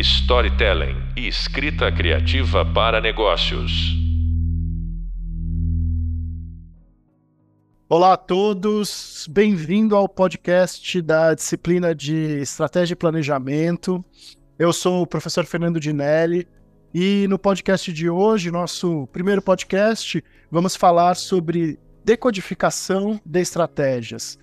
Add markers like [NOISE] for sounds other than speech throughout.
storytelling e escrita criativa para negócios. Olá a todos, bem-vindo ao podcast da disciplina de Estratégia e Planejamento. Eu sou o professor Fernando Dinelli e no podcast de hoje, nosso primeiro podcast, vamos falar sobre decodificação de estratégias.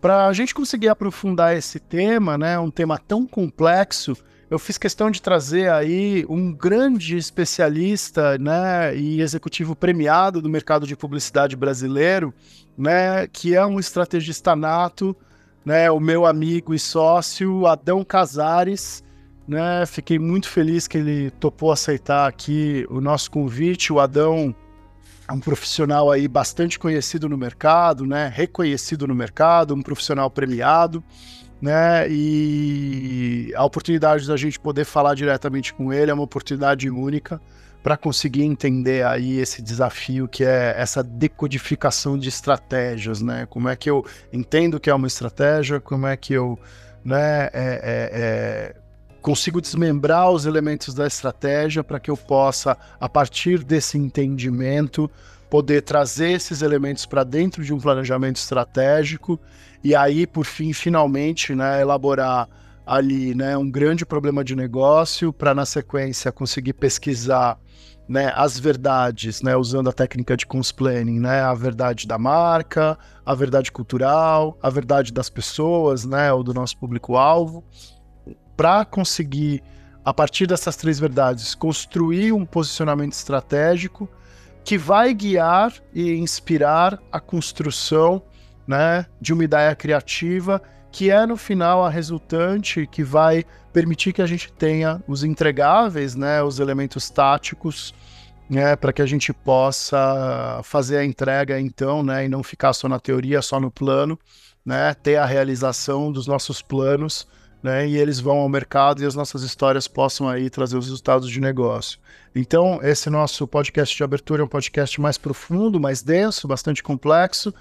Para a gente conseguir aprofundar esse tema, né, um tema tão complexo, eu fiz questão de trazer aí um grande especialista né, e executivo premiado do mercado de publicidade brasileiro, né, que é um estrategista nato, né, o meu amigo e sócio Adão Casares. Né, fiquei muito feliz que ele topou aceitar aqui o nosso convite. O Adão é um profissional aí bastante conhecido no mercado, né? Reconhecido no mercado, um profissional premiado, né? E a oportunidade da gente poder falar diretamente com ele é uma oportunidade única para conseguir entender aí esse desafio que é essa decodificação de estratégias, né? Como é que eu entendo que é uma estratégia, como é que eu, né? É, é, é consigo desmembrar os elementos da estratégia para que eu possa, a partir desse entendimento, poder trazer esses elementos para dentro de um planejamento estratégico e aí, por fim, finalmente, né, elaborar ali né, um grande problema de negócio para, na sequência, conseguir pesquisar né, as verdades, né, usando a técnica de planning, né, a verdade da marca, a verdade cultural, a verdade das pessoas, né, ou do nosso público-alvo, para conseguir, a partir dessas três verdades, construir um posicionamento estratégico que vai guiar e inspirar a construção né, de uma ideia criativa que é no final a resultante que vai permitir que a gente tenha os entregáveis, né, os elementos táticos, né, para que a gente possa fazer a entrega então, né, e não ficar só na teoria, só no plano, né, ter a realização dos nossos planos né, e eles vão ao mercado e as nossas histórias possam aí trazer os resultados de negócio. Então, esse nosso podcast de abertura é um podcast mais profundo, mais denso, bastante complexo,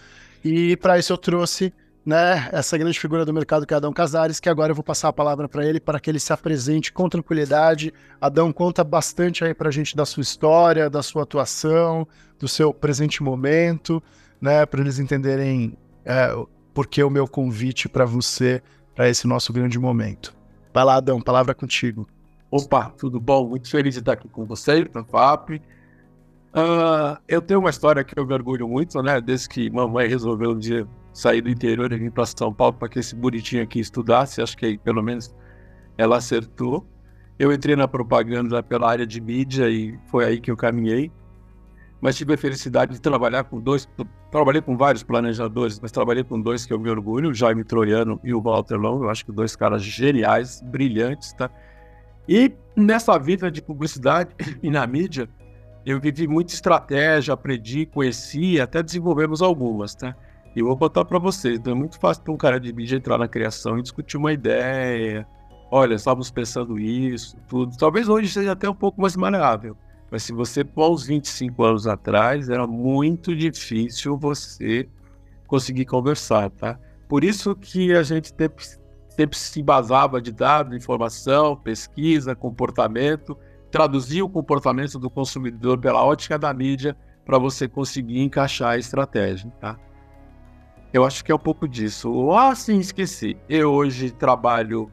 e para isso eu trouxe né, essa grande figura do mercado que é Adão Casares, que agora eu vou passar a palavra para ele para que ele se apresente com tranquilidade. Adão, conta bastante aí para a gente da sua história, da sua atuação, do seu presente momento, né, para eles entenderem é, por que o meu convite para você para esse nosso grande momento. Vai lá, Adão, palavra contigo. Opa, tudo bom? Muito feliz de estar aqui com você, na FAP. Uh, eu tenho uma história que eu me orgulho muito, né? Desde que mamãe resolveu um dia sair do interior e vir para São Paulo para que esse bonitinho aqui estudasse, acho que aí, pelo menos ela acertou. Eu entrei na propaganda pela área de mídia e foi aí que eu caminhei mas tive a felicidade de trabalhar com dois, trabalhei com vários planejadores, mas trabalhei com dois que eu me orgulho, o Jaime Troiano e o Walter Long, eu acho que dois caras geniais, brilhantes, tá? E nessa vida de publicidade e na mídia, eu vivi muita estratégia, aprendi, conheci, até desenvolvemos algumas, tá? E vou botar para vocês, é muito fácil para um cara de mídia entrar na criação e discutir uma ideia. Olha, estávamos pensando isso, tudo. Talvez hoje seja até um pouco mais maleável. Mas se você pôr uns 25 anos atrás, era muito difícil você conseguir conversar, tá? Por isso que a gente sempre, se embasava de dados, informação, pesquisa, comportamento, traduzir o comportamento do consumidor pela ótica da mídia para você conseguir encaixar a estratégia, tá? Eu acho que é um pouco disso. Ah, sim, esqueci. Eu hoje trabalho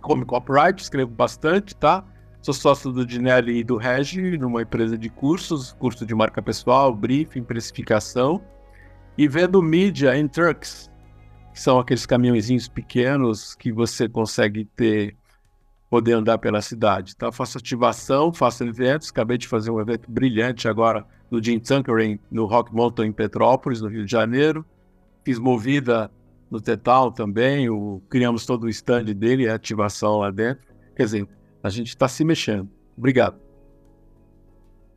como copyright, escrevo bastante, tá? Sou sócio do Dinelli e do Regi, numa empresa de cursos, curso de marca pessoal, briefing, precificação. E vendo mídia em trucks, que são aqueles caminhõezinhos pequenos que você consegue ter, poder andar pela cidade. Então, faço ativação, faço eventos. Acabei de fazer um evento brilhante agora no Jim Tunkering, no Rock Mountain em Petrópolis, no Rio de Janeiro. Fiz movida no Tetal também, o, criamos todo o stand dele, a ativação lá dentro. Quer dizer, a gente está se mexendo. Obrigado.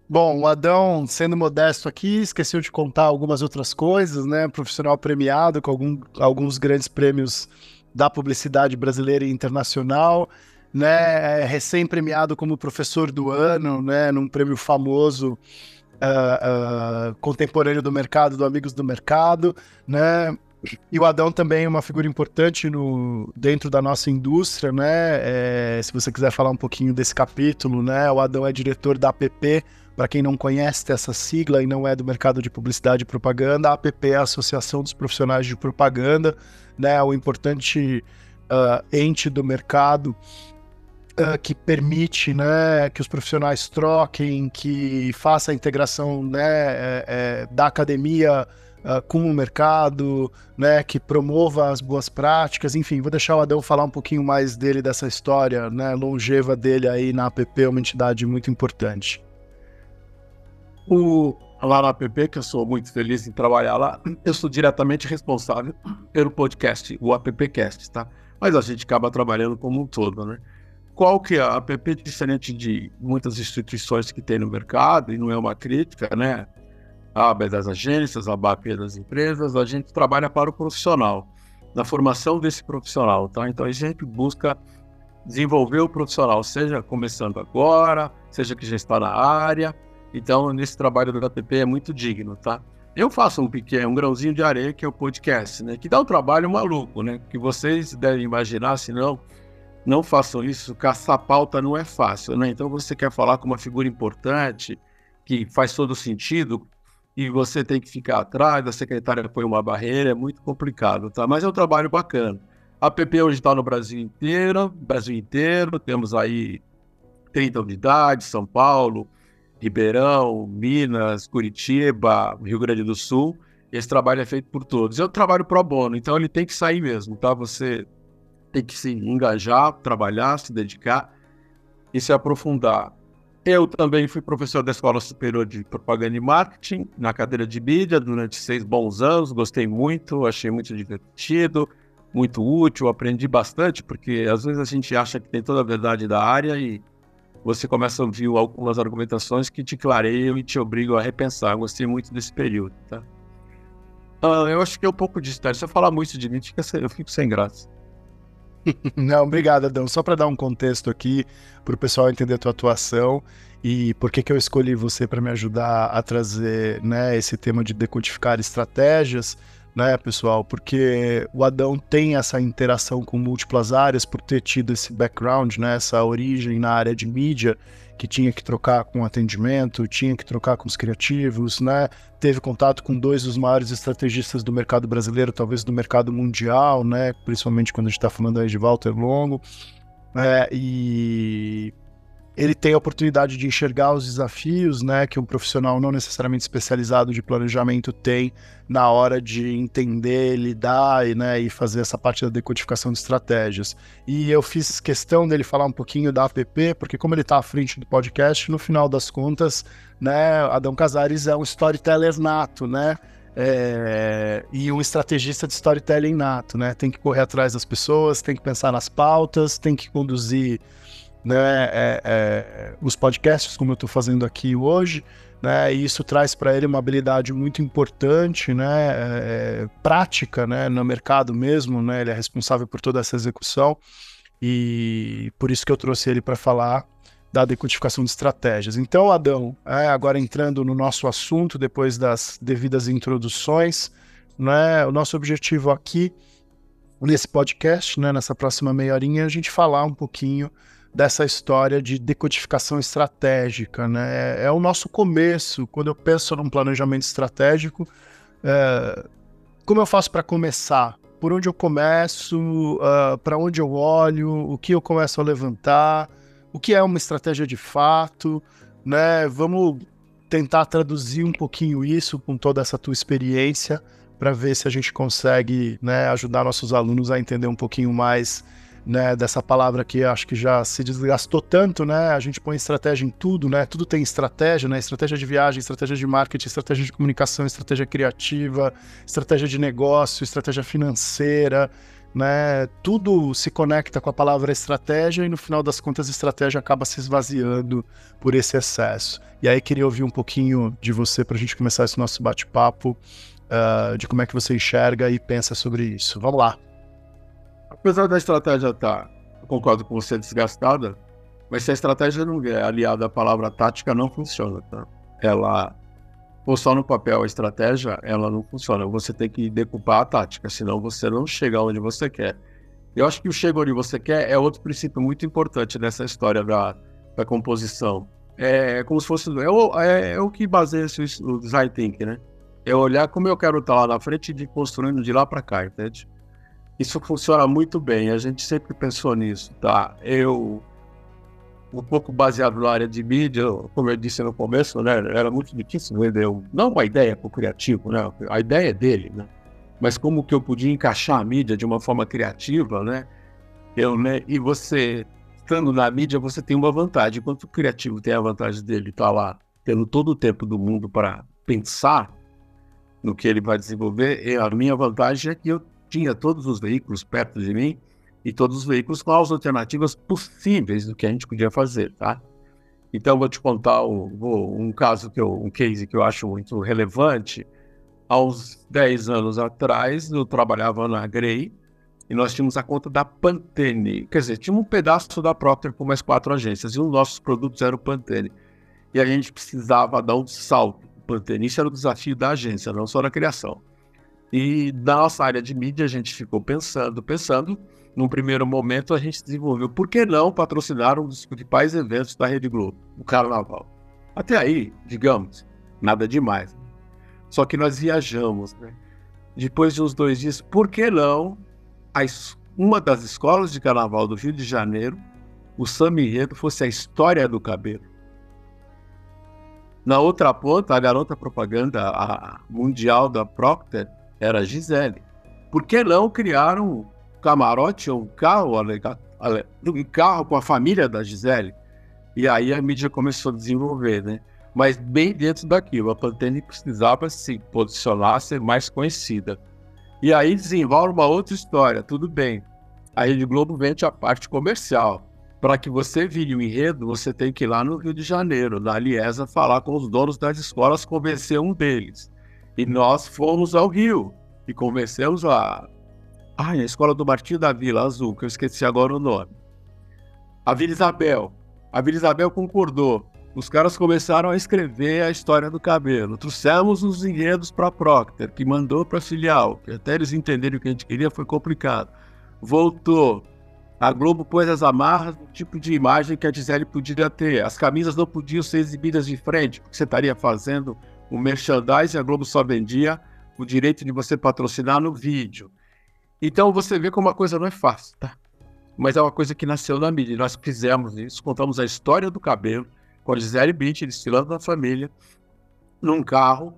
Bom, o Adão, sendo modesto aqui, esqueceu de contar algumas outras coisas, né? Profissional premiado com algum, alguns grandes prêmios da publicidade brasileira e internacional, né? É recém-premiado como professor do ano, né? Num prêmio famoso uh, uh, contemporâneo do mercado, do Amigos do Mercado, né? E o Adão também é uma figura importante no, dentro da nossa indústria, né? É, se você quiser falar um pouquinho desse capítulo, né? O Adão é diretor da APP. Para quem não conhece essa sigla e não é do mercado de publicidade e propaganda, a APP é a Associação dos Profissionais de Propaganda, né? O importante uh, ente do mercado uh, que permite né, que os profissionais troquem, que faça a integração né, é, é, da academia uh, com o mercado, né, que promova as boas práticas, enfim, vou deixar o Adão falar um pouquinho mais dele, dessa história né, longeva dele aí na APP, é uma entidade muito importante. O, lá na APP, que eu sou muito feliz em trabalhar lá, eu sou diretamente responsável pelo podcast, o AppCast, tá? Mas a gente acaba trabalhando como um todo, né? qual que é a app diferente de muitas instituições que tem no mercado e não é uma crítica, né? A AB das agências, a BAP das empresas, a gente trabalha para o profissional, na formação desse profissional, tá? Então a gente busca desenvolver o profissional, seja começando agora, seja que já está na área. Então, nesse trabalho do app é muito digno, tá? Eu faço um pequeno, um grãozinho de areia, que é o podcast, né? Que dá um trabalho maluco, né? Que vocês devem imaginar, se não, não façam isso, caçar pauta não é fácil, né? Então você quer falar com uma figura importante, que faz todo sentido, e você tem que ficar atrás, a secretária põe uma barreira, é muito complicado, tá? Mas é um trabalho bacana. A PP hoje está no Brasil inteiro, Brasil inteiro, temos aí 30 unidades, São Paulo, Ribeirão, Minas, Curitiba, Rio Grande do Sul. Esse trabalho é feito por todos. Um trabalho pro bono, então ele tem que sair mesmo, tá? Você tem que se engajar, trabalhar, se dedicar e se aprofundar. Eu também fui professor da Escola Superior de Propaganda e Marketing, na cadeira de mídia, durante seis bons anos. Gostei muito, achei muito divertido, muito útil, aprendi bastante, porque às vezes a gente acha que tem toda a verdade da área e você começa a ouvir algumas argumentações que te clareiam e te obrigam a repensar. Gostei muito desse período, tá? Uh, eu acho que é um pouco distante. Se eu falar muito de mim, eu fico sem graça. [LAUGHS] Não, obrigado, Adão. Só para dar um contexto aqui, para o pessoal entender a tua atuação e por que, que eu escolhi você para me ajudar a trazer né, esse tema de decodificar estratégias, né, pessoal? Porque o Adão tem essa interação com múltiplas áreas por ter tido esse background, né, essa origem na área de mídia que tinha que trocar com atendimento, tinha que trocar com os criativos, né? Teve contato com dois dos maiores estrategistas do mercado brasileiro, talvez do mercado mundial, né? Principalmente quando a gente está falando aí de Walter Longo. É, e ele tem a oportunidade de enxergar os desafios, né, que um profissional não necessariamente especializado de planejamento tem na hora de entender, lidar e, né, e fazer essa parte da decodificação de estratégias. E eu fiz questão dele falar um pouquinho da app, porque como ele está à frente do podcast, no final das contas, né, Adão Casares é um storyteller nato, né? É, e um estrategista de storytelling nato, né? Tem que correr atrás das pessoas, tem que pensar nas pautas, tem que conduzir né, é, é, os podcasts, como eu estou fazendo aqui hoje, né, e isso traz para ele uma habilidade muito importante, né, é, prática, né, no mercado mesmo, né, ele é responsável por toda essa execução, e por isso que eu trouxe ele para falar da decodificação de estratégias. Então, Adão, é, agora entrando no nosso assunto, depois das devidas introduções, né, o nosso objetivo aqui, nesse podcast, né, nessa próxima meia horinha, é a gente falar um pouquinho dessa história de decodificação estratégica, né? É, é o nosso começo. Quando eu penso num planejamento estratégico, é, como eu faço para começar? Por onde eu começo? Uh, para onde eu olho? O que eu começo a levantar? O que é uma estratégia de fato? Né? Vamos tentar traduzir um pouquinho isso com toda essa tua experiência para ver se a gente consegue né, ajudar nossos alunos a entender um pouquinho mais né, dessa palavra que acho que já se desgastou tanto, né? A gente põe estratégia em tudo, né? Tudo tem estratégia, né? Estratégia de viagem, estratégia de marketing, estratégia de comunicação, estratégia criativa, estratégia de negócio, estratégia financeira, né? Tudo se conecta com a palavra estratégia e no final das contas a estratégia acaba se esvaziando por esse excesso. E aí queria ouvir um pouquinho de você para a gente começar esse nosso bate-papo, uh, de como é que você enxerga e pensa sobre isso. Vamos lá. Apesar da estratégia estar, tá, eu concordo com você, desgastada, mas se a estratégia não é aliada à palavra tática, não funciona, tá? Ela, for só no papel a estratégia, ela não funciona. Você tem que decupar a tática, senão você não chega onde você quer. Eu acho que o chega onde você quer é outro princípio muito importante nessa história da, da composição. É como se fosse. É o, é, é o que baseia o design thinking, né? É olhar como eu quero estar lá na frente e ir construindo de lá para cá, entende? Isso funciona muito bem, a gente sempre pensou nisso, tá? Eu um pouco baseado na área de mídia, como eu disse no começo, né, era muito difícil vender, não uma ideia para o criativo, né, a ideia é dele, né, mas como que eu podia encaixar a mídia de uma forma criativa, né, eu, né, e você, estando na mídia, você tem uma vantagem, enquanto o criativo tem a vantagem dele estar tá lá, tendo todo o tempo do mundo para pensar no que ele vai desenvolver, a minha vantagem é que eu tinha todos os veículos perto de mim, e todos os veículos com as alternativas possíveis do que a gente podia fazer, tá? Então, vou te contar um, caso, que eu, um case que eu acho muito relevante. Há uns 10 anos atrás, eu trabalhava na Grey e nós tínhamos a conta da Pantene. Quer dizer, tinha um pedaço da Procter com mais quatro agências e dos nossos produtos era o Pantene. E a gente precisava dar um salto. Pantene, isso era o desafio da agência, não só na criação. E na nossa área de mídia, a gente ficou pensando, pensando, num primeiro momento, a gente desenvolveu por que não patrocinar um dos principais eventos da Rede Globo, o Carnaval. Até aí, digamos, nada demais. Só que nós viajamos, né? Depois de uns dois dias, por que não uma das escolas de carnaval do Rio de Janeiro, o samba enredo fosse a história do cabelo? Na outra ponta, a garota propaganda a mundial da Procter era a Gisele. Por que não criar um camarote ou um carro, um carro com a família da Gisele. E aí a mídia começou a desenvolver, né? Mas bem dentro daquilo, a Pantene precisava se posicionar, ser mais conhecida. E aí desenvolve uma outra história, tudo bem. A Rede Globo vende a parte comercial. Para que você vire o um enredo, você tem que ir lá no Rio de Janeiro, na Liesa, falar com os donos das escolas, convencer um deles. E nós fomos ao Rio e convencemos a Ai, a escola do Martinho da Vila Azul, que eu esqueci agora o nome. A Vila Isabel. A Vila Isabel concordou. Os caras começaram a escrever a história do cabelo. Trouxemos os enredos para a Procter, que mandou para a filial, que até eles entenderem o que a gente queria foi complicado. Voltou. A Globo pôs as amarras do tipo de imagem que a Gisele podia ter. As camisas não podiam ser exibidas de frente, porque você estaria fazendo o merchandising, a Globo só vendia o direito de você patrocinar no vídeo. Então você vê como a coisa não é fácil, tá? Mas é uma coisa que nasceu na mídia. Nós fizemos isso, contamos a história do cabelo com a Gisele Bündchen, desfilando na família, num carro.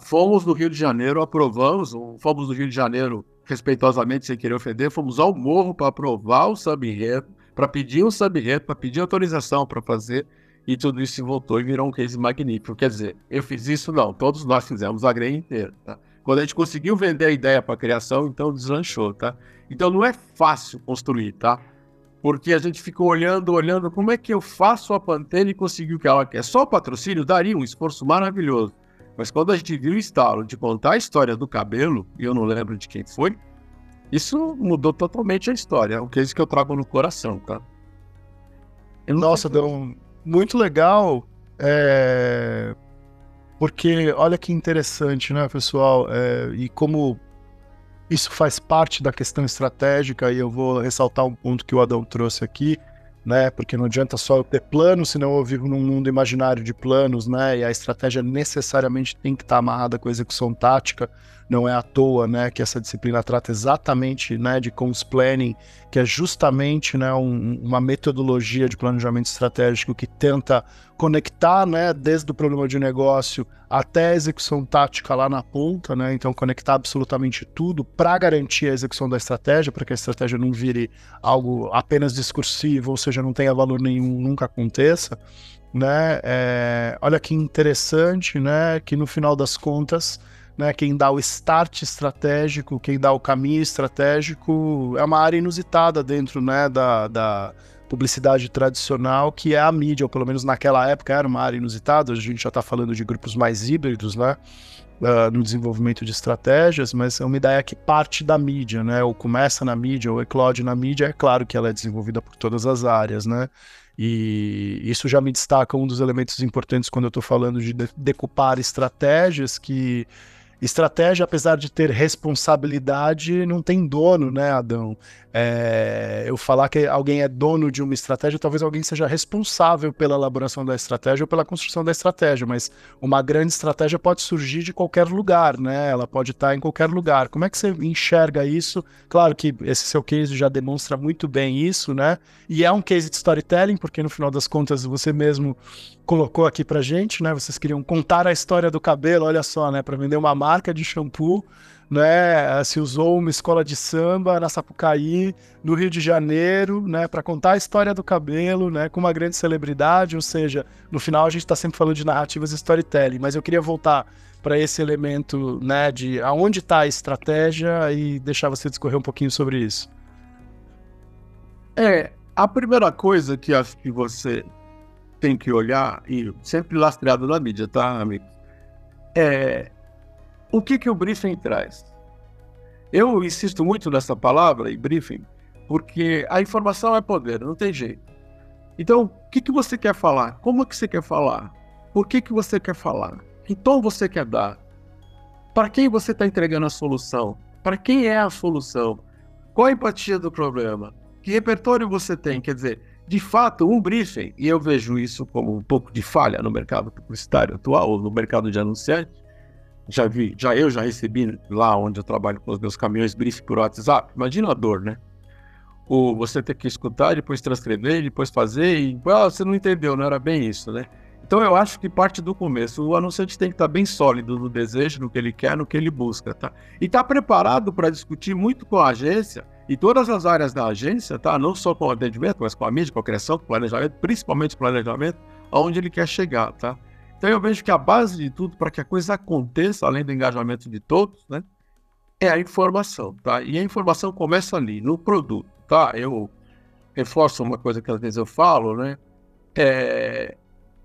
Fomos no Rio de Janeiro, aprovamos, fomos no Rio de Janeiro respeitosamente, sem querer ofender, fomos ao morro para aprovar o sub para pedir um sub para pedir autorização para fazer, e tudo isso se voltou e virou um case magnífico. Quer dizer, eu fiz isso? Não, todos nós fizemos a grei inteira, tá? Quando a gente conseguiu vender a ideia para a criação, então deslanchou, tá? Então não é fácil construir, tá? Porque a gente ficou olhando, olhando, como é que eu faço a Pantene conseguir o que ela quer? Só o patrocínio daria um esforço maravilhoso. Mas quando a gente viu o estalo de contar a história do cabelo, e eu não lembro de quem foi, isso mudou totalmente a história. É um case que eu trago no coração, tá? Nossa, deu muito legal. É... Porque olha que interessante, né, pessoal? É, e como isso faz parte da questão estratégica, e eu vou ressaltar um ponto que o Adão trouxe aqui, né? Porque não adianta só eu ter planos, senão eu vivo num mundo imaginário de planos, né? E a estratégia necessariamente tem que estar amarrada com a execução tática. Não é à toa, né, que essa disciplina trata exatamente, né, de cons planning, que é justamente, né, um, uma metodologia de planejamento estratégico que tenta conectar, né, desde o problema de negócio até a execução tática lá na ponta, né? Então conectar absolutamente tudo para garantir a execução da estratégia, para que a estratégia não vire algo apenas discursivo, ou seja, não tenha valor nenhum, nunca aconteça, né? É, olha que interessante, né? Que no final das contas né, quem dá o start estratégico, quem dá o caminho estratégico, é uma área inusitada dentro né, da, da publicidade tradicional, que é a mídia, ou pelo menos naquela época era uma área inusitada, a gente já está falando de grupos mais híbridos, né? Uh, no desenvolvimento de estratégias, mas é uma ideia que parte da mídia, né? Ou começa na mídia, ou eclode na mídia. É claro que ela é desenvolvida por todas as áreas, né? E isso já me destaca um dos elementos importantes quando eu estou falando de decupar estratégias que Estratégia, apesar de ter responsabilidade, não tem dono, né, Adão? É, eu falar que alguém é dono de uma estratégia, talvez alguém seja responsável pela elaboração da estratégia ou pela construção da estratégia, mas uma grande estratégia pode surgir de qualquer lugar, né? Ela pode estar em qualquer lugar. Como é que você enxerga isso? Claro que esse seu case já demonstra muito bem isso, né? E é um case de storytelling, porque no final das contas você mesmo colocou aqui pra gente, né? Vocês queriam contar a história do cabelo, olha só, né? Para vender uma marca de shampoo, né? Se usou uma escola de samba na Sapucaí, no Rio de Janeiro, né? Para contar a história do cabelo, né? Com uma grande celebridade, ou seja, no final a gente está sempre falando de narrativas e storytelling, mas eu queria voltar para esse elemento, né? De aonde está a estratégia e deixar você discorrer um pouquinho sobre isso. É, a primeira coisa que acho que você tem que olhar, e sempre lastreado na mídia, tá, amigo? É o que, que o briefing traz. Eu insisto muito nessa palavra, em briefing, porque a informação é poder, não tem jeito. Então, o que, que você quer falar? Como que você quer falar? Por que, que você quer falar? Que tom você quer dar? Para quem você está entregando a solução? Para quem é a solução? Qual a empatia do problema? Que repertório você tem? Quer dizer, de fato, um briefing, e eu vejo isso como um pouco de falha no mercado publicitário atual, ou no mercado de anunciante, já vi, já eu já recebi lá onde eu trabalho com os meus caminhões briefing por WhatsApp, imagina a dor, né? O você ter que escutar, depois transcrever, depois fazer, e ah, você não entendeu, não era bem isso, né? Então eu acho que parte do começo, o anunciante tem que estar bem sólido no desejo, no que ele quer, no que ele busca, tá? E estar tá preparado para discutir muito com a agência e todas as áreas da agência, tá? Não só com o atendimento, mas com a mídia, com a criação, com o planejamento, principalmente planejamento, aonde ele quer chegar, tá? Então eu vejo que a base de tudo para que a coisa aconteça, além do engajamento de todos, né? É a informação, tá? E a informação começa ali, no produto, tá? Eu reforço uma coisa que às vezes eu falo, né? É,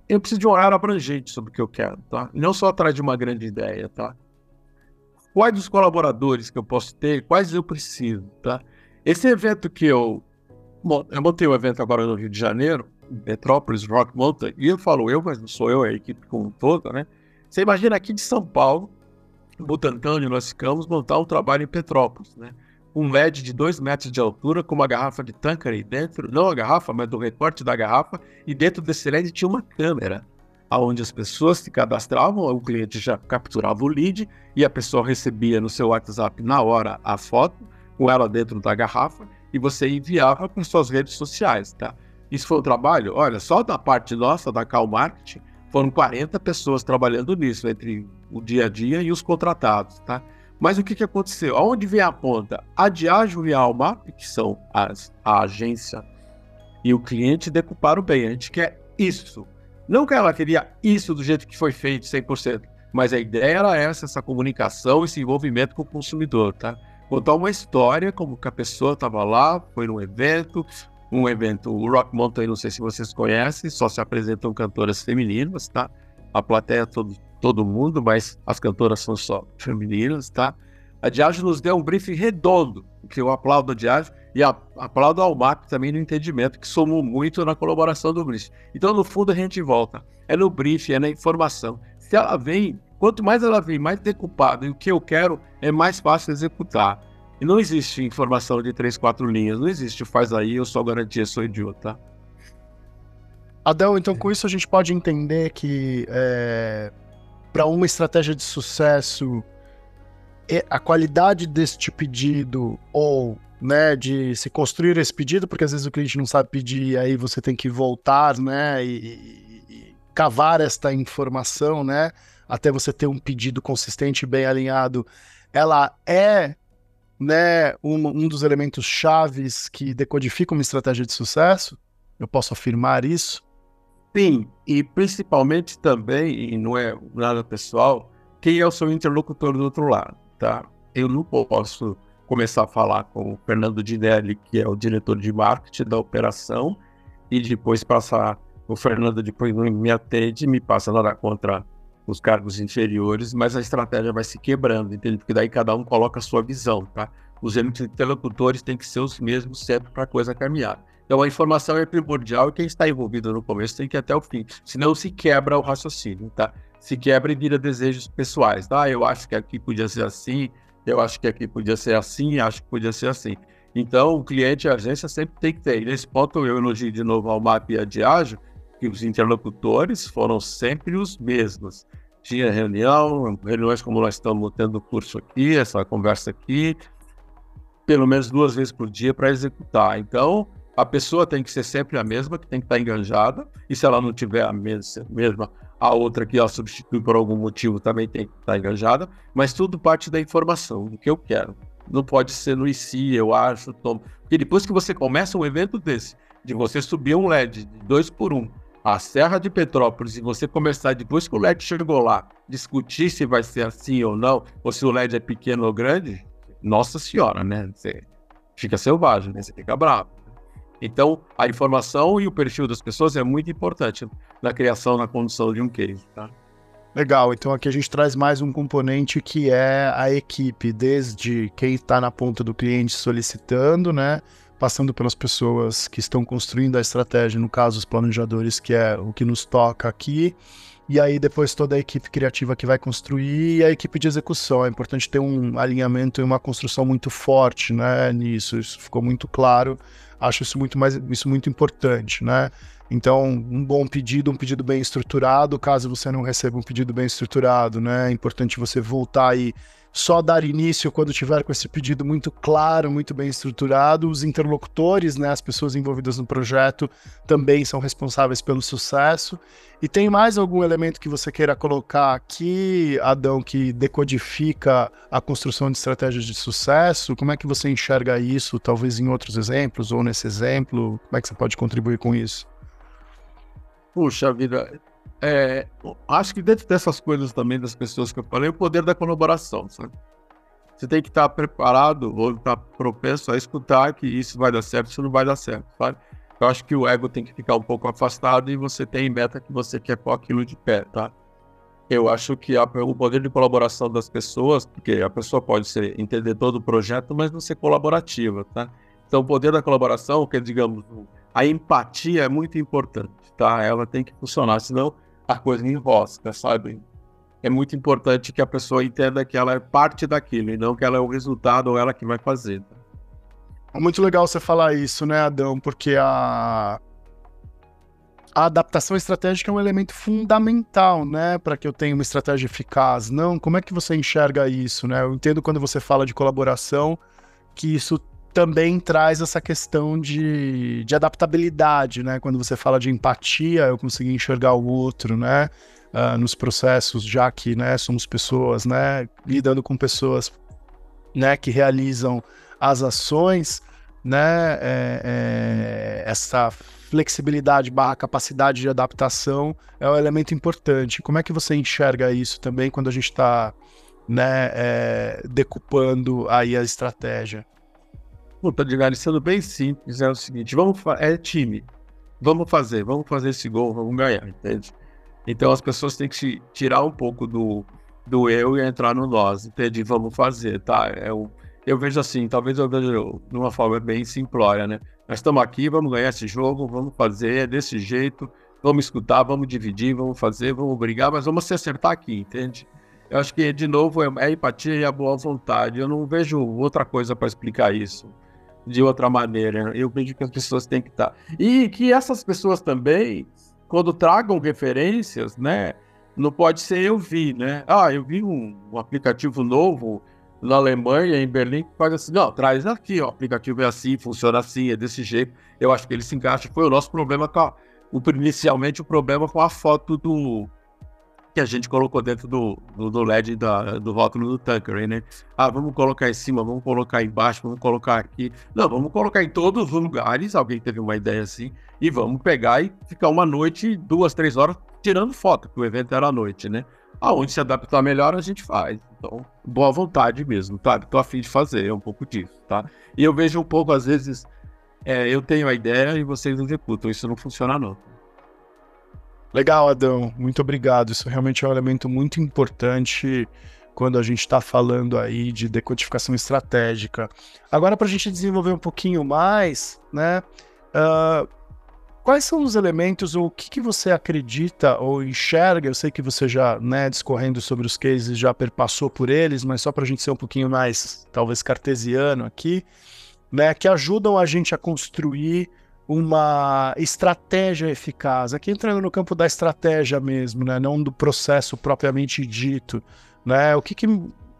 eu preciso de um horário abrangente sobre o que eu quero, tá? Não só atrás de uma grande ideia, tá? Quais dos colaboradores que eu posso ter, quais eu preciso, tá? Esse evento que eu... Eu montei um evento agora no Rio de Janeiro, Petrópolis Rock Mountain, e eu falo eu, mas não sou eu, é a equipe como toda, né? Você imagina aqui de São Paulo, Butantã, onde nós ficamos, montar um trabalho em Petrópolis, né? um LED de 2 metros de altura com uma garrafa de Tanqueray dentro, não a garrafa, mas do recorte da garrafa, e dentro desse LED tinha uma câmera, aonde as pessoas se cadastravam, o cliente já capturava o lead e a pessoa recebia no seu WhatsApp na hora a foto com ela dentro da garrafa e você enviava para suas redes sociais, tá? Isso foi um trabalho, olha, só da parte nossa, da Cal Marketing, foram 40 pessoas trabalhando nisso, entre o dia a dia e os contratados, tá? Mas o que, que aconteceu? Aonde vem a ponta? A Diageo e a Almap, que são as, a agência e o cliente, decuparam bem. A gente quer isso. Não que ela queria isso do jeito que foi feito, 100%. Mas a ideia era essa, essa comunicação, esse envolvimento com o consumidor, tá? Contar uma história, como que a pessoa estava lá, foi num evento, um evento, o Rock Mountain, não sei se vocês conhecem, só se apresentam cantoras femininas, tá? A plateia todo, todo mundo, mas as cantoras são só femininas, tá? A Diageo nos deu um briefing redondo, que eu aplaudo a Diageo e a, aplaudo ao MAP também no entendimento, que somou muito na colaboração do briefing. Então, no fundo, a gente volta. É no briefing, é na informação. Se ela vem, quanto mais ela vem, mais decupada, e o que eu quero é mais fácil executar. E não existe informação de três, quatro linhas. Não existe, faz aí, eu só garantia, sou idiota. Adel, então com isso a gente pode entender que é, para uma estratégia de sucesso, a qualidade deste pedido ou né, de se construir esse pedido, porque às vezes o cliente não sabe pedir, aí você tem que voltar, né, e, e, cavar esta informação, né, até você ter um pedido consistente e bem alinhado, ela é né, um, um dos elementos chaves que decodifica uma estratégia de sucesso? Eu posso afirmar isso? Sim, e principalmente também, e não é nada pessoal, quem é o seu interlocutor do outro lado, tá? Eu não posso começar a falar com o Fernando Dinelli, que é o diretor de marketing da operação, e depois passar, o Fernando depois me atende, me passa nada contra os cargos inferiores, mas a estratégia vai se quebrando, entende? Porque daí cada um coloca a sua visão, tá? Os interlocutores têm que ser os mesmos sempre para a coisa caminhar. Então a informação é primordial e quem está envolvido no começo tem que ir até o fim, senão se quebra o raciocínio, tá? Se quebra e vira desejos pessoais. Ah, eu acho que aqui podia ser assim, eu acho que aqui podia ser assim, acho que podia ser assim. Então, o cliente e a agência sempre tem que ter. E nesse ponto, eu elogio de novo ao MAP e a Diageo, que os interlocutores foram sempre os mesmos. Tinha reunião, reuniões como nós estamos tendo o curso aqui, essa conversa aqui, pelo menos duas vezes por dia para executar. Então, a pessoa tem que ser sempre a mesma, que tem que estar enganjada, e se ela não tiver a mesma, a outra que ela substitui por algum motivo também tem que estar enganjada, mas tudo parte da informação, do que eu quero. Não pode ser no IC, eu acho, tomo. Porque depois que você começa um evento desse, de você subir um LED de dois por um, a Serra de Petrópolis e você começar, depois que o LED chegou lá, discutir se vai ser assim ou não, ou se o LED é pequeno ou grande, nossa senhora, né? Você fica selvagem, né? Você fica bravo. Então, a informação e o perfil das pessoas é muito importante na criação, na condução de um case, tá? Legal, então aqui a gente traz mais um componente que é a equipe, desde quem está na ponta do cliente solicitando, né? passando pelas pessoas que estão construindo a estratégia, no caso os planejadores, que é o que nos toca aqui, e aí depois toda a equipe criativa que vai construir e a equipe de execução. É importante ter um alinhamento e uma construção muito forte, né, nisso. Isso ficou muito claro. Acho isso muito mais isso muito importante, né? Então, um bom pedido, um pedido bem estruturado, caso você não receba um pedido bem estruturado, né? É importante você voltar aí só dar início quando tiver com esse pedido muito claro, muito bem estruturado. Os interlocutores, né, as pessoas envolvidas no projeto, também são responsáveis pelo sucesso. E tem mais algum elemento que você queira colocar aqui, Adão, que decodifica a construção de estratégias de sucesso? Como é que você enxerga isso, talvez em outros exemplos ou nesse exemplo? Como é que você pode contribuir com isso? Puxa vida, é, acho que dentro dessas coisas também das pessoas que eu falei, o poder da colaboração, sabe? Você tem que estar preparado ou estar propenso a escutar que isso vai dar certo, isso não vai dar certo, sabe? Eu acho que o ego tem que ficar um pouco afastado e você tem meta que você quer pôr aquilo de pé, tá? Eu acho que a, o poder de colaboração das pessoas, porque a pessoa pode ser, entender todo o projeto, mas não ser colaborativa, tá? Então, o poder da colaboração, que é, digamos, a empatia é muito importante, tá? Ela tem que funcionar, senão a coisa enrosca, sabe? É muito importante que a pessoa entenda que ela é parte daquilo e não que ela é o resultado ou ela que vai fazer. É muito legal você falar isso, né, Adão? Porque a, a adaptação estratégica é um elemento fundamental, né, para que eu tenha uma estratégia eficaz. Não, como é que você enxerga isso, né? Eu entendo quando você fala de colaboração que isso também traz essa questão de, de adaptabilidade, né? Quando você fala de empatia, eu consegui enxergar o outro, né? Uh, nos processos, já que né, somos pessoas, né? Lidando com pessoas né, que realizam as ações, né? É, é, essa flexibilidade barra capacidade de adaptação é um elemento importante. Como é que você enxerga isso também quando a gente está né, é, decupando aí a estratégia? Puta, Edgar, sendo bem simples, é o seguinte: vamos é time. Vamos fazer, vamos fazer esse gol, vamos ganhar, entende? Então as pessoas têm que tirar um pouco do, do eu e entrar no nós, entende? Vamos fazer, tá? É um, eu vejo assim, talvez eu veja de uma forma bem simplória, né? Nós estamos aqui, vamos ganhar esse jogo, vamos fazer é desse jeito, vamos escutar, vamos dividir, vamos fazer, vamos brigar, mas vamos se acertar aqui, entende? Eu acho que, de novo, é a empatia e a boa vontade. Eu não vejo outra coisa para explicar isso de outra maneira. Eu vejo que as pessoas têm que estar. E que essas pessoas também, quando tragam referências, né? Não pode ser eu vi, né? Ah, eu vi um, um aplicativo novo na Alemanha, em Berlim, que faz assim, não, traz aqui, ó, o aplicativo é assim, funciona assim, é desse jeito. Eu acho que ele se encaixa. Foi o nosso problema com a, o, inicialmente o problema com a foto do, que a gente colocou dentro do, do, do LED da, do rótulo do Tanker, né? Ah, vamos colocar em cima, vamos colocar embaixo, vamos colocar aqui. Não, vamos colocar em todos os lugares. Alguém teve uma ideia assim. E vamos pegar e ficar uma noite, duas, três horas, tirando foto, que o evento era à noite, né? Aonde se adaptar melhor, a gente faz. Então, boa vontade mesmo, tá? Tô afim de fazer, é um pouco disso, tá? E eu vejo um pouco, às vezes, é, eu tenho a ideia e vocês executam. Isso não funciona, não. Legal, Adão. Muito obrigado. Isso realmente é um elemento muito importante quando a gente está falando aí de decodificação estratégica. Agora, para a gente desenvolver um pouquinho mais, né? Uh, quais são os elementos, ou o que, que, você acredita ou enxerga? Eu sei que você já, né, discorrendo sobre os cases, já perpassou por eles, mas só para a gente ser um pouquinho mais, talvez, cartesiano aqui, né? Que ajudam a gente a construir uma estratégia eficaz. Aqui entrando no campo da estratégia mesmo, né? Não do processo propriamente dito. Né? O que, que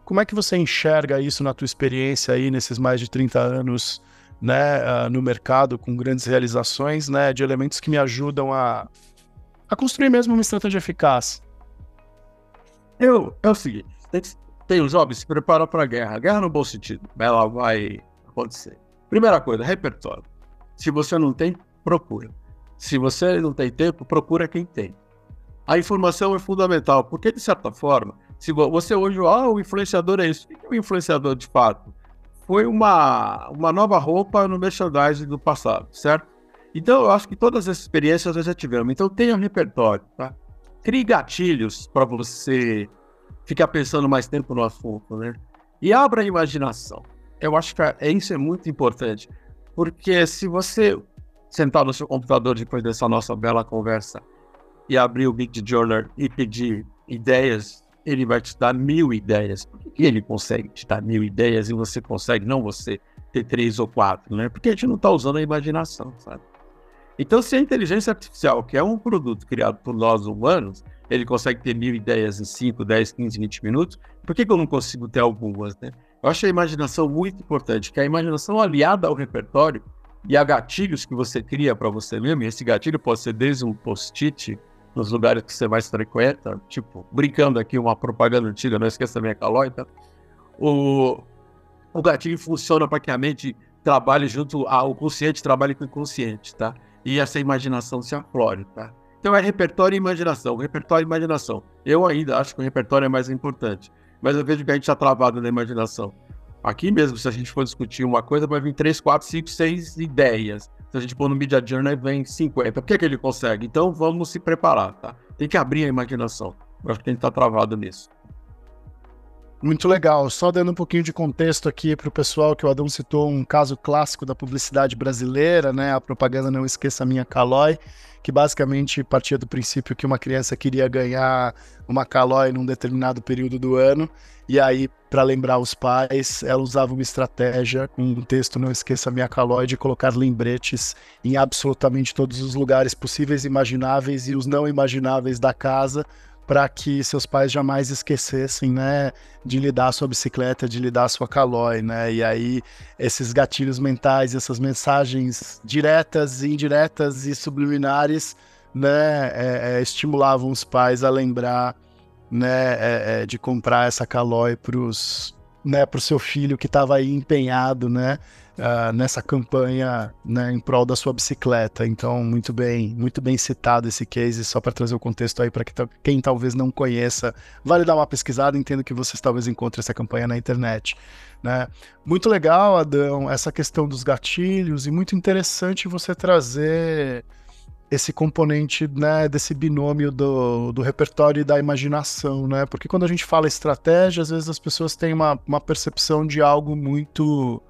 como é que você enxerga isso na tua experiência aí nesses mais de 30 anos né, uh, no mercado com grandes realizações, né, de elementos que me ajudam a, a construir mesmo uma estratégia eficaz? Eu, é o seguinte, tem, tem os jovens se preparam para a guerra. Guerra no bom sentido, ela vai acontecer. Primeira coisa, repertório. Se você não tem, procura. Se você não tem tempo, procura quem tem. A informação é fundamental, porque de certa forma, se você hoje, ah, o influenciador é isso. O que é o influenciador de fato? Foi uma, uma nova roupa no merchandising do passado, certo? Então, eu acho que todas as experiências nós já tivemos. Então, tenha um repertório, tá? Crie gatilhos para você ficar pensando mais tempo no assunto, né? E abra a imaginação. Eu acho que é, isso é muito importante. Porque se você sentar no seu computador depois dessa nossa bela conversa e abrir o Big Journal e pedir ideias ele vai te dar mil ideias. Por que ele consegue te dar mil ideias e você consegue, não você, ter três ou quatro, né? Porque a gente não está usando a imaginação, sabe? Então, se a inteligência artificial, que é um produto criado por nós humanos, ele consegue ter mil ideias em 5, 10, 15, 20 minutos, por que, que eu não consigo ter algumas, né? Eu acho a imaginação muito importante, que a imaginação aliada ao repertório e a gatilhos que você cria para você mesmo, e esse gatilho pode ser desde um post-it nos lugares que você mais frequenta, tipo, brincando aqui uma propaganda antiga, não esqueça minha calói, tá? O, o gatilho funciona para que a mente trabalhe junto ao consciente, trabalhe com o inconsciente, tá? E essa imaginação se aflore, tá? Então é repertório e imaginação, repertório e imaginação. Eu ainda acho que o repertório é mais importante, mas eu vejo que a gente está travado na imaginação. Aqui mesmo, se a gente for discutir uma coisa, vai vir 3, 4, 5, 6 ideias. Se a gente pôr no Media Journal, vem 50. Por que, que ele consegue? Então vamos se preparar, tá? Tem que abrir a imaginação. Eu acho que a gente tá travado nisso. Muito legal. Só dando um pouquinho de contexto aqui para o pessoal que o Adão citou um caso clássico da publicidade brasileira, né? A propaganda Não Esqueça Minha Calói, que basicamente partia do princípio que uma criança queria ganhar uma calói num determinado período do ano e aí, para lembrar os pais, ela usava uma estratégia com um texto Não Esqueça Minha Calói de colocar lembretes em absolutamente todos os lugares possíveis, imagináveis e os não imagináveis da casa, para que seus pais jamais esquecessem, né, de lhe dar sua bicicleta, de lhe dar sua calói, né? E aí esses gatilhos mentais, essas mensagens diretas, indiretas e subliminares, né, é, é, estimulavam os pais a lembrar né, é, é, de comprar essa calói para né, o seu filho que estava aí empenhado, né, uh, nessa campanha, né, em prol da sua bicicleta. Então, muito bem, muito bem citado esse case, só para trazer o contexto aí para que, quem talvez não conheça, vale dar uma pesquisada, entendo que vocês talvez encontrem essa campanha na internet. Né? Muito legal, Adão, essa questão dos gatilhos e muito interessante você trazer esse componente né, desse binômio do, do repertório e da imaginação, né? Porque quando a gente fala estratégia, às vezes as pessoas têm uma, uma percepção de algo muito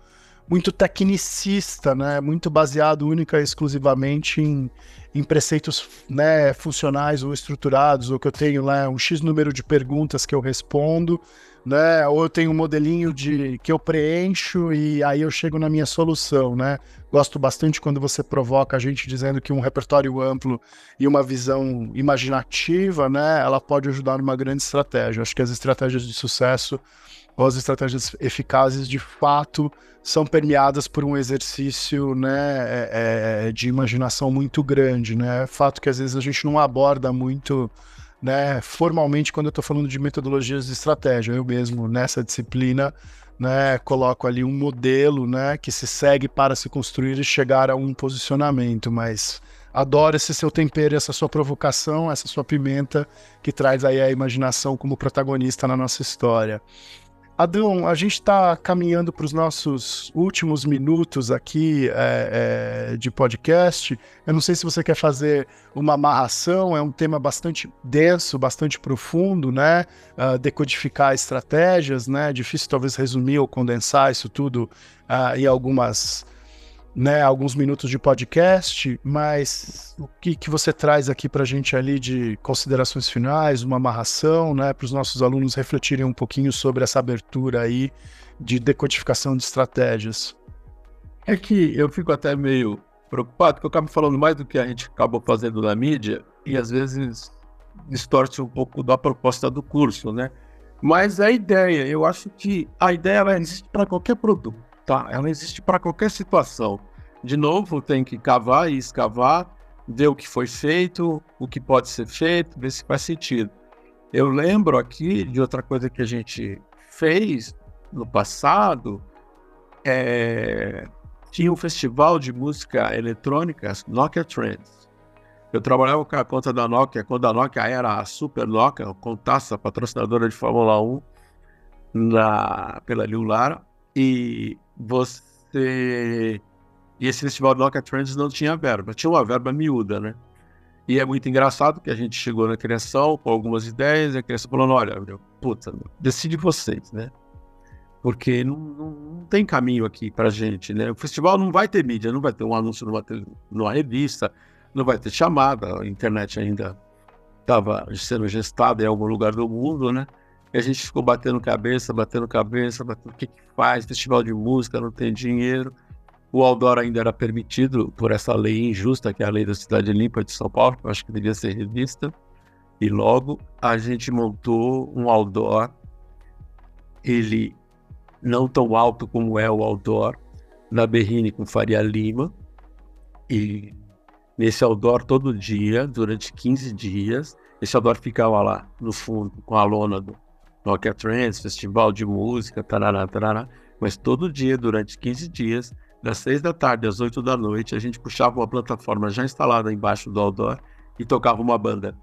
muito tecnicista, né? Muito baseado única e exclusivamente em, em preceitos né, funcionais ou estruturados, ou que eu tenho lá um X número de perguntas que eu respondo, né? Ou eu tenho um modelinho de que eu preencho e aí eu chego na minha solução, né? Gosto bastante quando você provoca a gente dizendo que um repertório amplo e uma visão imaginativa, né? Ela pode ajudar numa grande estratégia. Acho que as estratégias de sucesso ou as estratégias eficazes de fato são permeadas por um exercício né, é, é, de imaginação muito grande, né? Fato que às vezes a gente não aborda muito né, formalmente quando eu estou falando de metodologias de estratégia. Eu mesmo, nessa disciplina, né, coloco ali um modelo né, que se segue para se construir e chegar a um posicionamento, mas adoro esse seu tempero, essa sua provocação, essa sua pimenta que traz aí a imaginação como protagonista na nossa história. Adão, a gente está caminhando para os nossos últimos minutos aqui é, é, de podcast. Eu não sei se você quer fazer uma amarração, é um tema bastante denso, bastante profundo, né? Uh, decodificar estratégias, né? Difícil talvez resumir ou condensar isso tudo uh, em algumas né, alguns minutos de podcast, mas o que, que você traz aqui para a gente ali de considerações finais, uma amarração, né, para os nossos alunos refletirem um pouquinho sobre essa abertura aí de decodificação de estratégias? É que eu fico até meio preocupado, porque eu acabo falando mais do que a gente acabou fazendo na mídia e às vezes distorce um pouco da proposta do curso, né? Mas a ideia, eu acho que a ideia ela existe para qualquer produto tá? Ela existe para qualquer situação. De novo, tem que cavar e escavar, ver o que foi feito, o que pode ser feito, ver se faz sentido. Eu lembro aqui de outra coisa que a gente fez no passado, é... tinha um festival de música eletrônica, Nokia Trends. Eu trabalhava com a conta da Nokia, quando a Nokia era a Super Nokia, contaça, patrocinadora de Fórmula 1, na, pela Liu Lara, e você. E esse festival do Nokia Trends não tinha verba, tinha uma verba miúda, né? E é muito engraçado que a gente chegou na criação com algumas ideias e a criação falando: olha, meu, puta, decide vocês, né? Porque não, não, não, tem caminho aqui pra gente, né? O festival não vai ter mídia, não vai ter um anúncio numa, numa revista, não vai ter chamada, a internet ainda estava sendo gestada em algum lugar do mundo, né? E a gente ficou batendo cabeça, batendo cabeça, batendo o que, que faz, festival de música, não tem dinheiro. O outdoor ainda era permitido por essa lei injusta, que é a lei da cidade limpa de São Paulo, que eu acho que devia ser revista. E logo a gente montou um outdoor, ele não tão alto como é o outdoor, na Berrine com Faria Lima. E nesse outdoor todo dia, durante 15 dias, esse outdoor ficava lá no fundo, com a lona do, Nokia Trends, festival de música, tarará, tarará. Mas todo dia, durante 15 dias, das 6 da tarde às 8 da noite, a gente puxava uma plataforma já instalada embaixo do outdoor e tocava uma banda.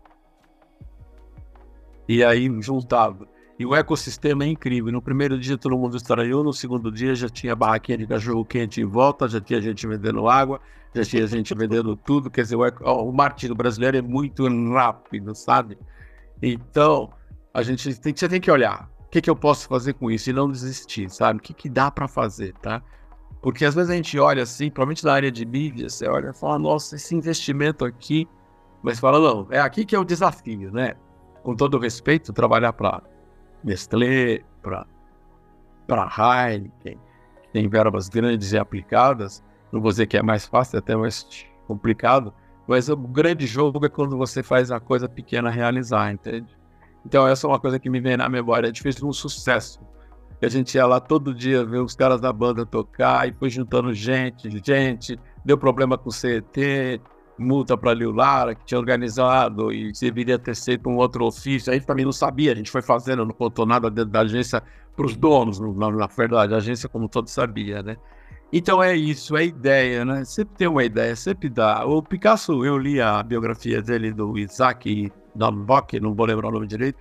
E aí juntava. E o ecossistema é incrível. No primeiro dia todo mundo estranhou, no segundo dia já tinha barraquinha de cachorro quente em volta, já tinha gente vendendo água, já tinha gente vendendo tudo. Quer dizer, o, eco... o marketing brasileiro é muito rápido, sabe? Então, a gente tem, você tem que olhar o que, que eu posso fazer com isso e não desistir, sabe? O que, que dá para fazer, tá? Porque às vezes a gente olha assim, provavelmente na área de mídia, você olha e fala, nossa, esse investimento aqui. Mas fala, não, é aqui que é o desafio, né? Com todo respeito, trabalhar para Nestlé, para Heineken, que tem verbas grandes e aplicadas. Não vou dizer que é mais fácil, é até mais complicado. Mas o grande jogo é quando você faz a coisa pequena realizar, entende? Então essa é uma coisa que me vem na memória. A gente fez um sucesso. a gente ia lá todo dia ver os caras da banda tocar e foi juntando gente, gente. Deu problema com o CET, multa para Liu Lara, que tinha organizado e deveria ter feito um outro ofício. A gente também não sabia, a gente foi fazendo, não contou nada dentro da agência para os donos, na, na verdade, a agência como todos sabia, né? Então é isso, é ideia, né? Sempre tem uma ideia, sempre dá. O Picasso, eu li a biografia dele do Isaac Nambok, não vou lembrar o nome direito.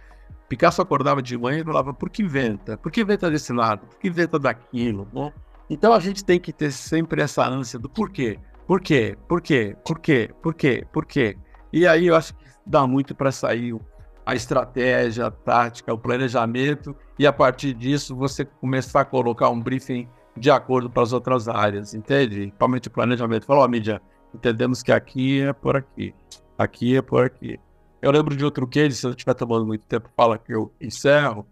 Picasso acordava de manhã e falava: por que inventa? Por que inventa desse lado? Por que inventa daquilo? Bom, então a gente tem que ter sempre essa ânsia do porquê. Por quê? Por quê? Por quê? Por quê? Por quê? E aí eu acho que dá muito para sair a estratégia, a tática, o planejamento, e a partir disso você começar a colocar um briefing de acordo para as outras áreas, entende? Principalmente o planejamento. Falou, oh, mídia, entendemos que aqui é por aqui, aqui é por aqui. Eu lembro de outro case, se eu estiver tomando muito tempo, fala que eu encerro.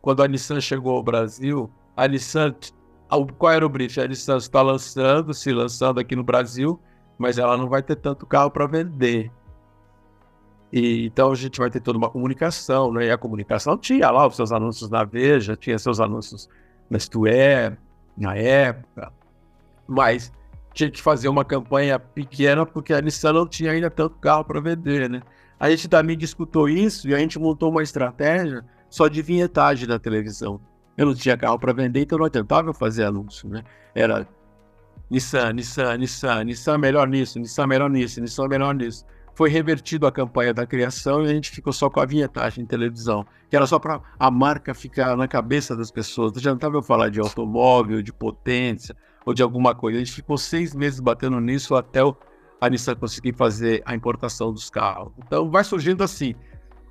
Quando a Nissan chegou ao Brasil, a Nissan, qual era o brief? A Nissan está lançando, se lançando aqui no Brasil, mas ela não vai ter tanto carro para vender. E, então a gente vai ter toda uma comunicação, né? E a comunicação tinha lá os seus anúncios na Veja, tinha seus anúncios na Stué, na época, mas tinha que fazer uma campanha pequena porque a Nissan não tinha ainda tanto carro para vender, né? A gente também discutiu isso e a gente montou uma estratégia só de vinhetagem na televisão. Eu não tinha carro para vender, então não adiantava fazer anúncio, né? Era Nissan, Nissan, Nissan, Nissan melhor nisso, Nissan melhor nisso, Nissan melhor nisso. foi revertido a campanha da criação e a gente ficou só com a vinhetagem em televisão, que era só para a marca ficar na cabeça das pessoas. Não adiantava eu falar de automóvel, de potência ou de alguma coisa. A gente ficou seis meses batendo nisso até o, a Nissan conseguir fazer a importação dos carros. Então vai surgindo assim.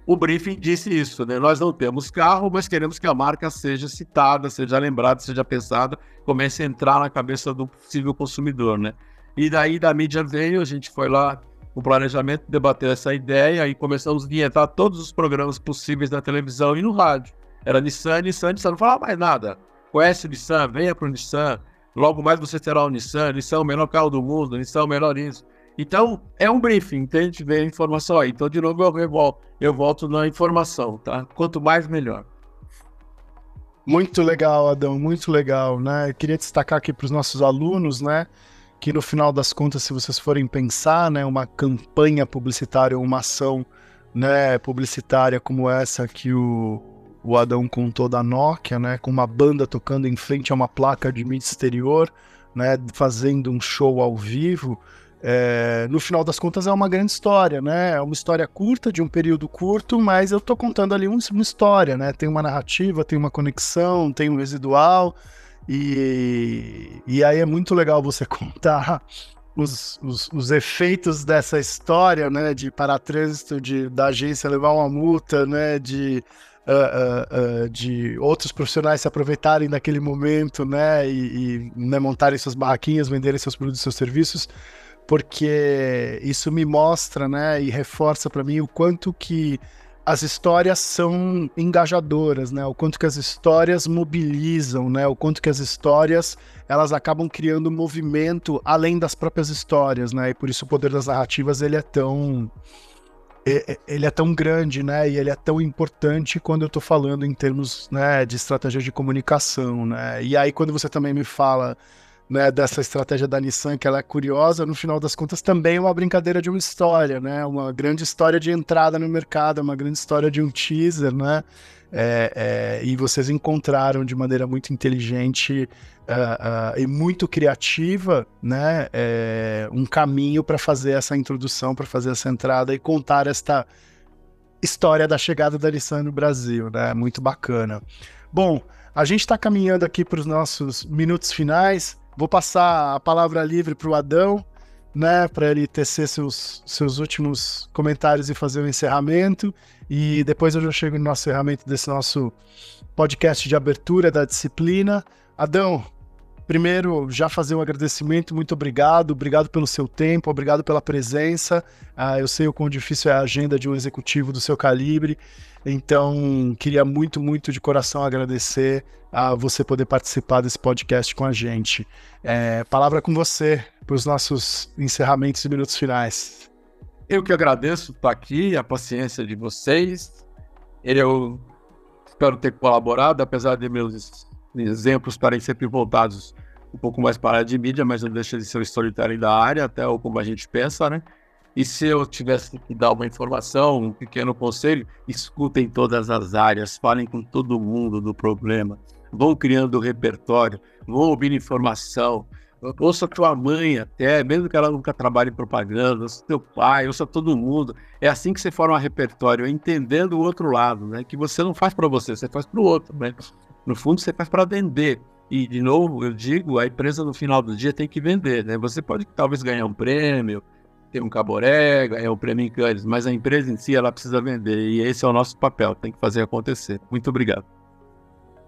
O briefing disse isso, né? Nós não temos carro, mas queremos que a marca seja citada, seja lembrada, seja pensada, comece a entrar na cabeça do possível consumidor, né? E daí da mídia veio, a gente foi lá o planejamento, debater essa ideia e começamos a vinhetar todos os programas possíveis na televisão e no rádio. Era Nissan, Nissan, Nissan, não falava mais nada. Conhece o Nissan, venha para o Nissan. Logo mais você terá o Nissan, Nissan é o melhor carro do mundo, Nissan é o melhor isso. Então, é um briefing, entende? Vem a informação aí. Então, de novo, eu, volto, eu volto na informação, tá? Quanto mais, melhor. Muito legal, Adão, muito legal, né? Eu queria destacar aqui para os nossos alunos, né? que no final das contas, se vocês forem pensar, né, uma campanha publicitária, uma ação né, publicitária como essa que o, o Adão contou da Nokia, né, com uma banda tocando em frente a uma placa de mídia exterior, né, fazendo um show ao vivo, é, no final das contas é uma grande história, né? É uma história curta, de um período curto, mas eu estou contando ali uma história, né? Tem uma narrativa, tem uma conexão, tem um residual, e, e aí é muito legal você [LAUGHS] contar os, os, os, efeitos dessa história, né, de paratrânsito, de, da agência levar uma multa, né, de, uh, uh, uh, de outros profissionais se aproveitarem daquele momento, né, e, e né, montarem suas barraquinhas, venderem seus produtos e seus serviços, porque isso me mostra, né, e reforça para mim o quanto que as histórias são engajadoras, né? O quanto que as histórias mobilizam, né? O quanto que as histórias elas acabam criando movimento além das próprias histórias, né? E por isso o poder das narrativas ele é tão ele é tão grande, né? E ele é tão importante quando eu estou falando em termos né, de estratégia de comunicação, né? E aí quando você também me fala né, dessa estratégia da Nissan, que ela é curiosa, no final das contas também é uma brincadeira de uma história, né? Uma grande história de entrada no mercado, uma grande história de um teaser, né? É, é, e vocês encontraram de maneira muito inteligente uh, uh, e muito criativa, né? É, um caminho para fazer essa introdução, para fazer essa entrada e contar esta história da chegada da Nissan no Brasil, né? Muito bacana. Bom, a gente está caminhando aqui para os nossos minutos finais. Vou passar a palavra livre para o Adão, né, para ele tecer seus, seus últimos comentários e fazer o encerramento. E depois eu já chego no encerramento desse nosso podcast de abertura da disciplina. Adão, primeiro, já fazer um agradecimento, muito obrigado, obrigado pelo seu tempo, obrigado pela presença. Ah, eu sei o quão difícil é a agenda de um executivo do seu calibre, então queria muito, muito de coração agradecer a você poder participar desse podcast com a gente. É, palavra com você para os nossos encerramentos e minutos finais. Eu que agradeço estar aqui, a paciência de vocês. Eu espero ter colaborado, apesar de meus exemplos estarem sempre voltados um pouco mais para de mídia, mas não deixa de ser o storytelling da área, até ou como a gente pensa, né? E se eu tivesse que dar uma informação, um pequeno conselho, escutem todas as áreas, falem com todo mundo do problema, vão criando repertório, vão ouvindo informação, ouça tua mãe até, mesmo que ela nunca trabalhe em propaganda, ouça teu pai, ouça todo mundo. É assim que você forma um repertório, entendendo o outro lado, né? Que você não faz para você, você faz para o outro, né? No fundo, você faz para vender. E, de novo, eu digo, a empresa no final do dia tem que vender, né? Você pode talvez ganhar um prêmio, ter um caboré, ganhar um prêmio em Cannes, mas a empresa em si, ela precisa vender. E esse é o nosso papel, tem que fazer acontecer. Muito obrigado.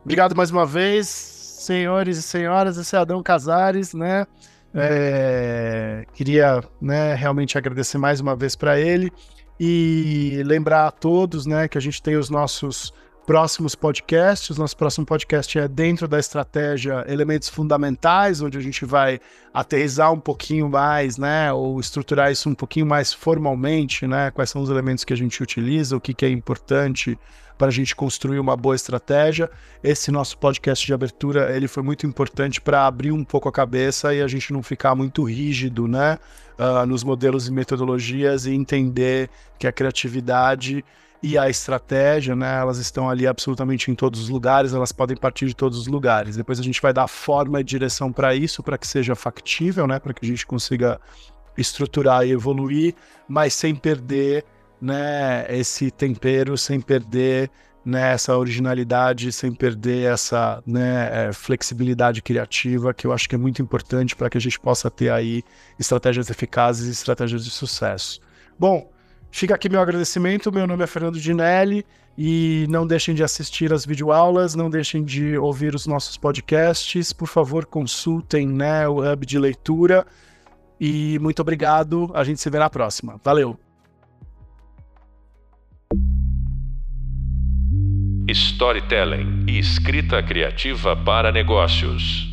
Obrigado mais uma vez, senhores e senhoras, esse é Adão Casares, né? É, queria né, realmente agradecer mais uma vez para ele e lembrar a todos né, que a gente tem os nossos próximos podcasts. Nosso próximo podcast é dentro da estratégia Elementos Fundamentais, onde a gente vai aterrizar um pouquinho mais, né, ou estruturar isso um pouquinho mais formalmente, né, quais são os elementos que a gente utiliza, o que, que é importante para a gente construir uma boa estratégia. Esse nosso podcast de abertura, ele foi muito importante para abrir um pouco a cabeça e a gente não ficar muito rígido, né, uh, nos modelos e metodologias e entender que a criatividade e a estratégia, né, elas estão ali absolutamente em todos os lugares, elas podem partir de todos os lugares. Depois a gente vai dar forma e direção para isso, para que seja factível, né, para que a gente consiga estruturar e evoluir, mas sem perder né, esse tempero, sem perder né, essa originalidade, sem perder essa né, é, flexibilidade criativa, que eu acho que é muito importante para que a gente possa ter aí estratégias eficazes e estratégias de sucesso. Bom, fica aqui meu agradecimento. Meu nome é Fernando Dinelli e não deixem de assistir as videoaulas, não deixem de ouvir os nossos podcasts. Por favor, consultem né, o Hub de Leitura. E muito obrigado. A gente se vê na próxima. Valeu! Storytelling e escrita criativa para negócios.